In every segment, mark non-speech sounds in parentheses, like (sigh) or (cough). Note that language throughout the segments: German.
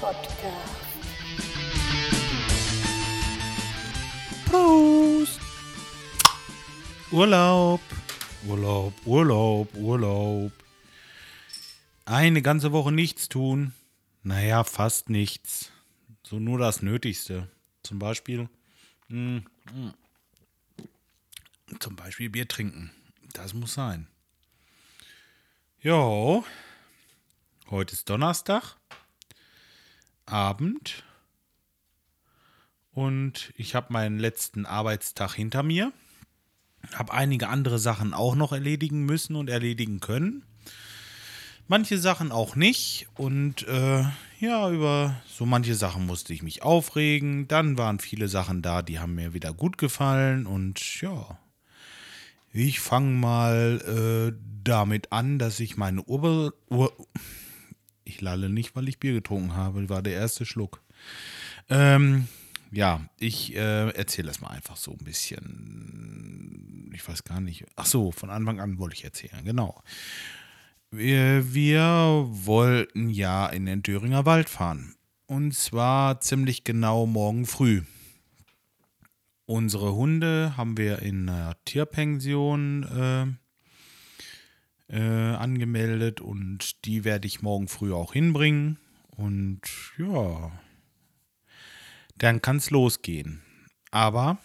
Podcast. Prost! Urlaub, Urlaub, Urlaub, Urlaub. Eine ganze Woche nichts tun. Naja, fast nichts. So nur das Nötigste. Zum Beispiel, mm, mm. zum Beispiel Bier trinken. Das muss sein. Jo, heute ist Donnerstag, Abend. Und ich habe meinen letzten Arbeitstag hinter mir. Habe einige andere Sachen auch noch erledigen müssen und erledigen können. Manche Sachen auch nicht. Und äh, ja, über so manche Sachen musste ich mich aufregen. Dann waren viele Sachen da, die haben mir wieder gut gefallen. Und ja, ich fange mal äh, damit an, dass ich meine Ur... Ur ich lalle nicht, weil ich Bier getrunken habe. War der erste Schluck. Ähm, ja, ich äh, erzähle das mal einfach so ein bisschen. Ich weiß gar nicht. Ach so, von Anfang an wollte ich erzählen, genau. Wir, wir wollten ja in den Thüringer Wald fahren. Und zwar ziemlich genau morgen früh. Unsere Hunde haben wir in einer Tierpension äh, angemeldet und die werde ich morgen früh auch hinbringen. Und ja, dann kann es losgehen. Aber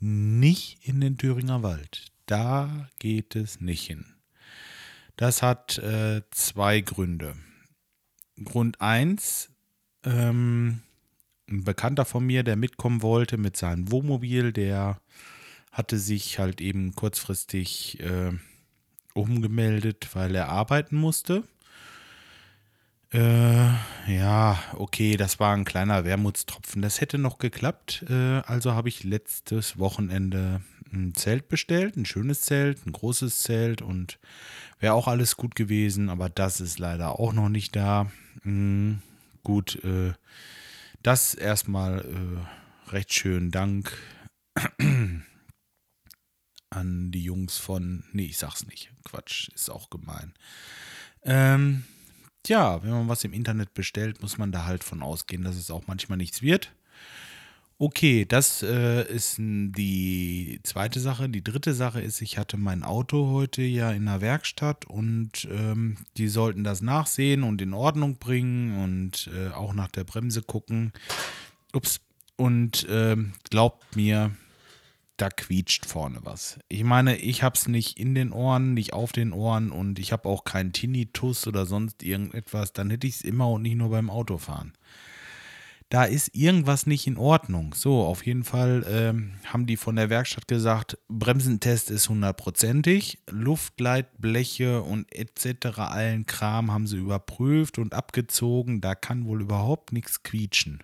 nicht in den Thüringer Wald. Da geht es nicht hin. Das hat äh, zwei Gründe. Grund 1, ähm, ein Bekannter von mir, der mitkommen wollte mit seinem Wohnmobil, der hatte sich halt eben kurzfristig äh, umgemeldet, weil er arbeiten musste. Äh, ja, okay, das war ein kleiner Wermutstropfen. Das hätte noch geklappt. Äh, also habe ich letztes Wochenende ein Zelt bestellt, ein schönes Zelt, ein großes Zelt und wäre auch alles gut gewesen, aber das ist leider auch noch nicht da. Mhm, gut, äh, das erstmal äh, recht schön Dank (clears throat) an die Jungs von, nee, ich sag's nicht, Quatsch, ist auch gemein. Ähm, ja, wenn man was im Internet bestellt, muss man da halt von ausgehen, dass es auch manchmal nichts wird. Okay, das äh, ist die zweite Sache. Die dritte Sache ist, ich hatte mein Auto heute ja in der Werkstatt und ähm, die sollten das nachsehen und in Ordnung bringen und äh, auch nach der Bremse gucken. Ups. Und ähm, glaubt mir, da quietscht vorne was. Ich meine, ich habe es nicht in den Ohren, nicht auf den Ohren und ich habe auch keinen Tinnitus oder sonst irgendetwas. Dann hätte ich es immer und nicht nur beim Autofahren da ist irgendwas nicht in Ordnung. So, auf jeden Fall ähm, haben die von der Werkstatt gesagt, Bremsentest ist hundertprozentig, Luftleitbleche und etc. allen Kram haben sie überprüft und abgezogen, da kann wohl überhaupt nichts quietschen.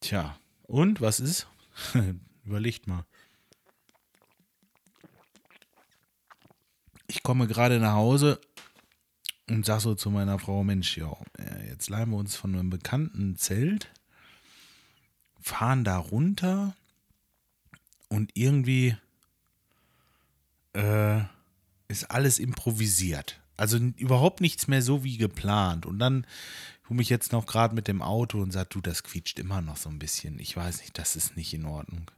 Tja, und was ist? (laughs) Überlegt mal. Ich komme gerade nach Hause, und sag so zu meiner Frau, Mensch, ja, äh, jetzt leihen wir uns von einem bekannten Zelt, fahren da runter und irgendwie äh, ist alles improvisiert. Also überhaupt nichts mehr so wie geplant. Und dann komme ich jetzt noch gerade mit dem Auto und sage, du, das quietscht immer noch so ein bisschen. Ich weiß nicht, das ist nicht in Ordnung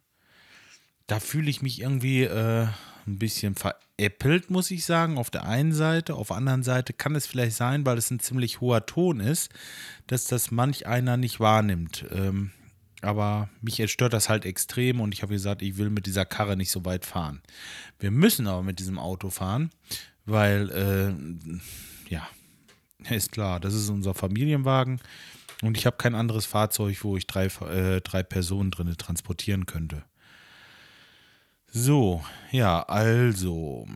da fühle ich mich irgendwie äh, ein bisschen veräppelt, muss ich sagen, auf der einen Seite. Auf der anderen Seite kann es vielleicht sein, weil es ein ziemlich hoher Ton ist, dass das manch einer nicht wahrnimmt. Ähm, aber mich stört das halt extrem und ich habe gesagt, ich will mit dieser Karre nicht so weit fahren. Wir müssen aber mit diesem Auto fahren, weil, äh, ja, ist klar, das ist unser Familienwagen und ich habe kein anderes Fahrzeug, wo ich drei, äh, drei Personen drin transportieren könnte. So, ja, also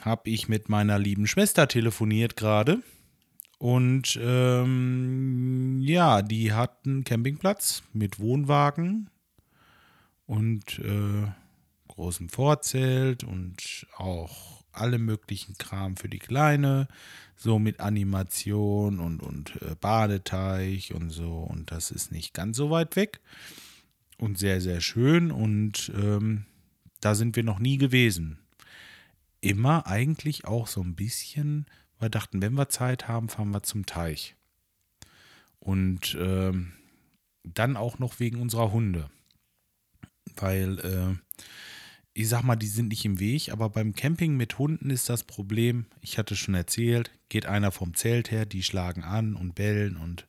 habe ich mit meiner lieben Schwester telefoniert gerade. Und ähm, ja, die hat einen Campingplatz mit Wohnwagen und äh, großem Vorzelt und auch alle möglichen Kram für die Kleine, so mit Animation und, und äh, Badeteich und so. Und das ist nicht ganz so weit weg und sehr, sehr schön. Und ähm, da sind wir noch nie gewesen. Immer eigentlich auch so ein bisschen, Wir dachten, wenn wir Zeit haben, fahren wir zum Teich. Und äh, dann auch noch wegen unserer Hunde. Weil, äh, ich sag mal, die sind nicht im Weg, aber beim Camping mit Hunden ist das Problem, ich hatte schon erzählt, geht einer vom Zelt her, die schlagen an und bellen und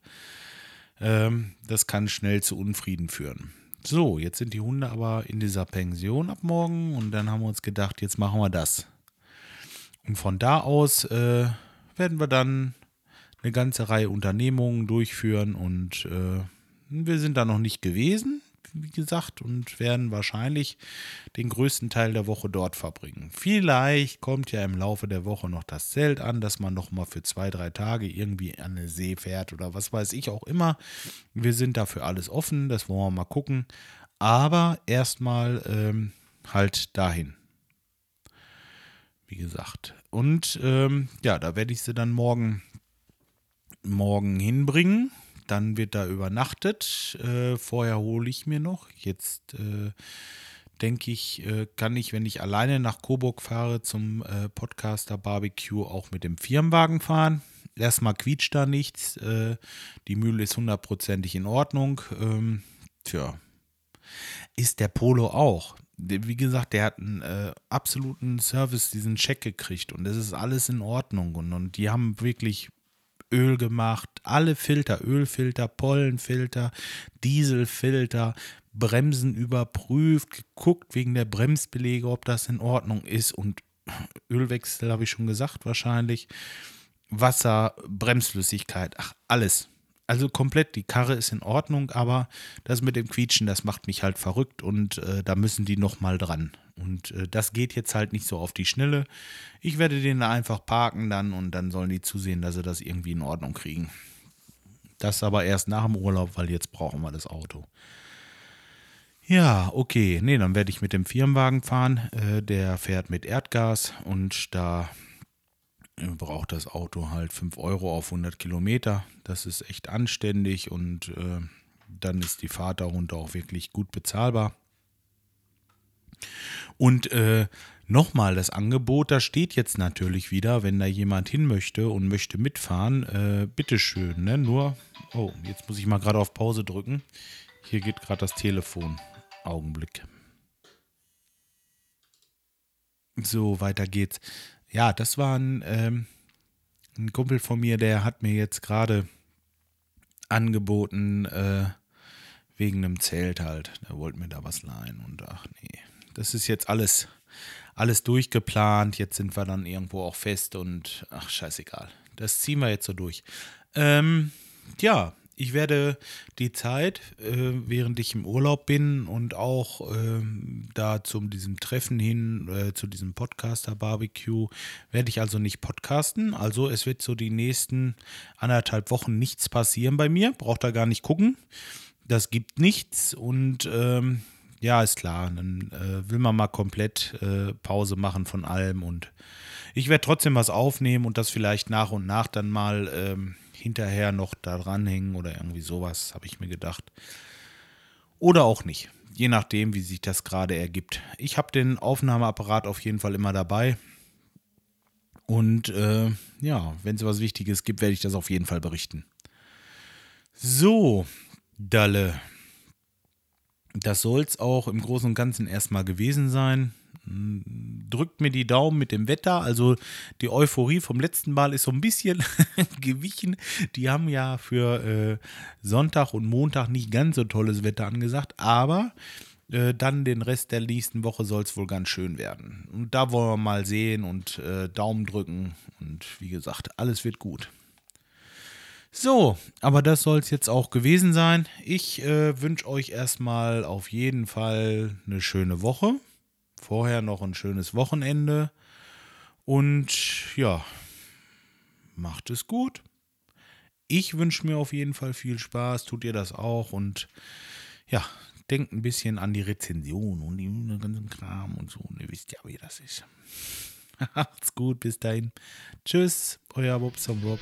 ähm, das kann schnell zu Unfrieden führen. So, jetzt sind die Hunde aber in dieser Pension ab morgen und dann haben wir uns gedacht, jetzt machen wir das. Und von da aus äh, werden wir dann eine ganze Reihe Unternehmungen durchführen und äh, wir sind da noch nicht gewesen, wie gesagt, und werden wahrscheinlich den größten Teil der Woche dort verbringen. Vielleicht kommt ja im Laufe der Woche noch das Zelt an, dass man noch mal für zwei, drei Tage irgendwie an eine See fährt oder was weiß ich auch immer. Wir sind dafür alles offen, das wollen wir mal gucken. Aber erstmal ähm, halt dahin. Wie gesagt. Und ähm, ja, da werde ich sie dann morgen, morgen hinbringen dann wird da übernachtet. Äh, vorher hole ich mir noch. Jetzt äh, denke ich, äh, kann ich, wenn ich alleine nach Coburg fahre zum äh, Podcaster Barbecue, auch mit dem Firmenwagen fahren. Erstmal quietscht da nichts. Äh, die Mühle ist hundertprozentig in Ordnung. Ähm, tja, ist der Polo auch. Wie gesagt, der hat einen äh, absoluten Service, diesen Check gekriegt und es ist alles in Ordnung. Und, und die haben wirklich Öl gemacht, alle Filter, Ölfilter, Pollenfilter, Dieselfilter, Bremsen überprüft, geguckt wegen der Bremsbelege, ob das in Ordnung ist und (clears throat) Ölwechsel habe ich schon gesagt wahrscheinlich, Wasser, Bremsflüssigkeit, ach alles. Also komplett, die Karre ist in Ordnung, aber das mit dem Quietschen, das macht mich halt verrückt und äh, da müssen die nochmal dran. Und äh, das geht jetzt halt nicht so auf die Schnelle. Ich werde den einfach parken dann und dann sollen die zusehen, dass sie das irgendwie in Ordnung kriegen. Das aber erst nach dem Urlaub, weil jetzt brauchen wir das Auto. Ja, okay. Nee, dann werde ich mit dem Firmenwagen fahren. Äh, der fährt mit Erdgas und da äh, braucht das Auto halt 5 Euro auf 100 Kilometer. Das ist echt anständig und äh, dann ist die Fahrt darunter auch wirklich gut bezahlbar. Und äh, nochmal, das Angebot, da steht jetzt natürlich wieder, wenn da jemand hin möchte und möchte mitfahren, äh, bitteschön, ne? Nur, oh, jetzt muss ich mal gerade auf Pause drücken. Hier geht gerade das Telefon. Augenblick. So, weiter geht's. Ja, das war ein, ähm, ein Kumpel von mir, der hat mir jetzt gerade angeboten, äh, wegen einem Zelt halt. Der wollte mir da was leihen und ach nee das ist jetzt alles, alles durchgeplant. Jetzt sind wir dann irgendwo auch fest und ach, scheißegal. Das ziehen wir jetzt so durch. Ähm, ja, ich werde die Zeit, äh, während ich im Urlaub bin und auch äh, da zu diesem Treffen hin, äh, zu diesem Podcaster-Barbecue, werde ich also nicht podcasten. Also es wird so die nächsten anderthalb Wochen nichts passieren bei mir. Braucht da gar nicht gucken. Das gibt nichts und ähm, ja, ist klar. Dann äh, will man mal komplett äh, Pause machen von allem und ich werde trotzdem was aufnehmen und das vielleicht nach und nach dann mal ähm, hinterher noch da dranhängen oder irgendwie sowas, habe ich mir gedacht. Oder auch nicht. Je nachdem, wie sich das gerade ergibt. Ich habe den Aufnahmeapparat auf jeden Fall immer dabei. Und äh, ja, wenn es was Wichtiges gibt, werde ich das auf jeden Fall berichten. So, Dalle das soll es auch im Großen und Ganzen erstmal gewesen sein. Drückt mir die Daumen mit dem Wetter. Also die Euphorie vom letzten Mal ist so ein bisschen (laughs) gewichen. Die haben ja für äh, Sonntag und Montag nicht ganz so tolles Wetter angesagt, aber äh, dann den Rest der nächsten Woche soll es wohl ganz schön werden. Und da wollen wir mal sehen und äh, Daumen drücken. Und wie gesagt, alles wird gut. So, aber das soll es jetzt auch gewesen sein. Ich äh, wünsche euch erstmal auf jeden Fall eine schöne Woche. Vorher noch ein schönes Wochenende. Und ja, macht es gut. Ich wünsche mir auf jeden Fall viel Spaß. Tut ihr das auch? Und ja, denkt ein bisschen an die Rezension und den ganzen Kram und so. Und ihr wisst ja, wie das ist. (laughs) Macht's gut, bis dahin. Tschüss, euer Bob Bob.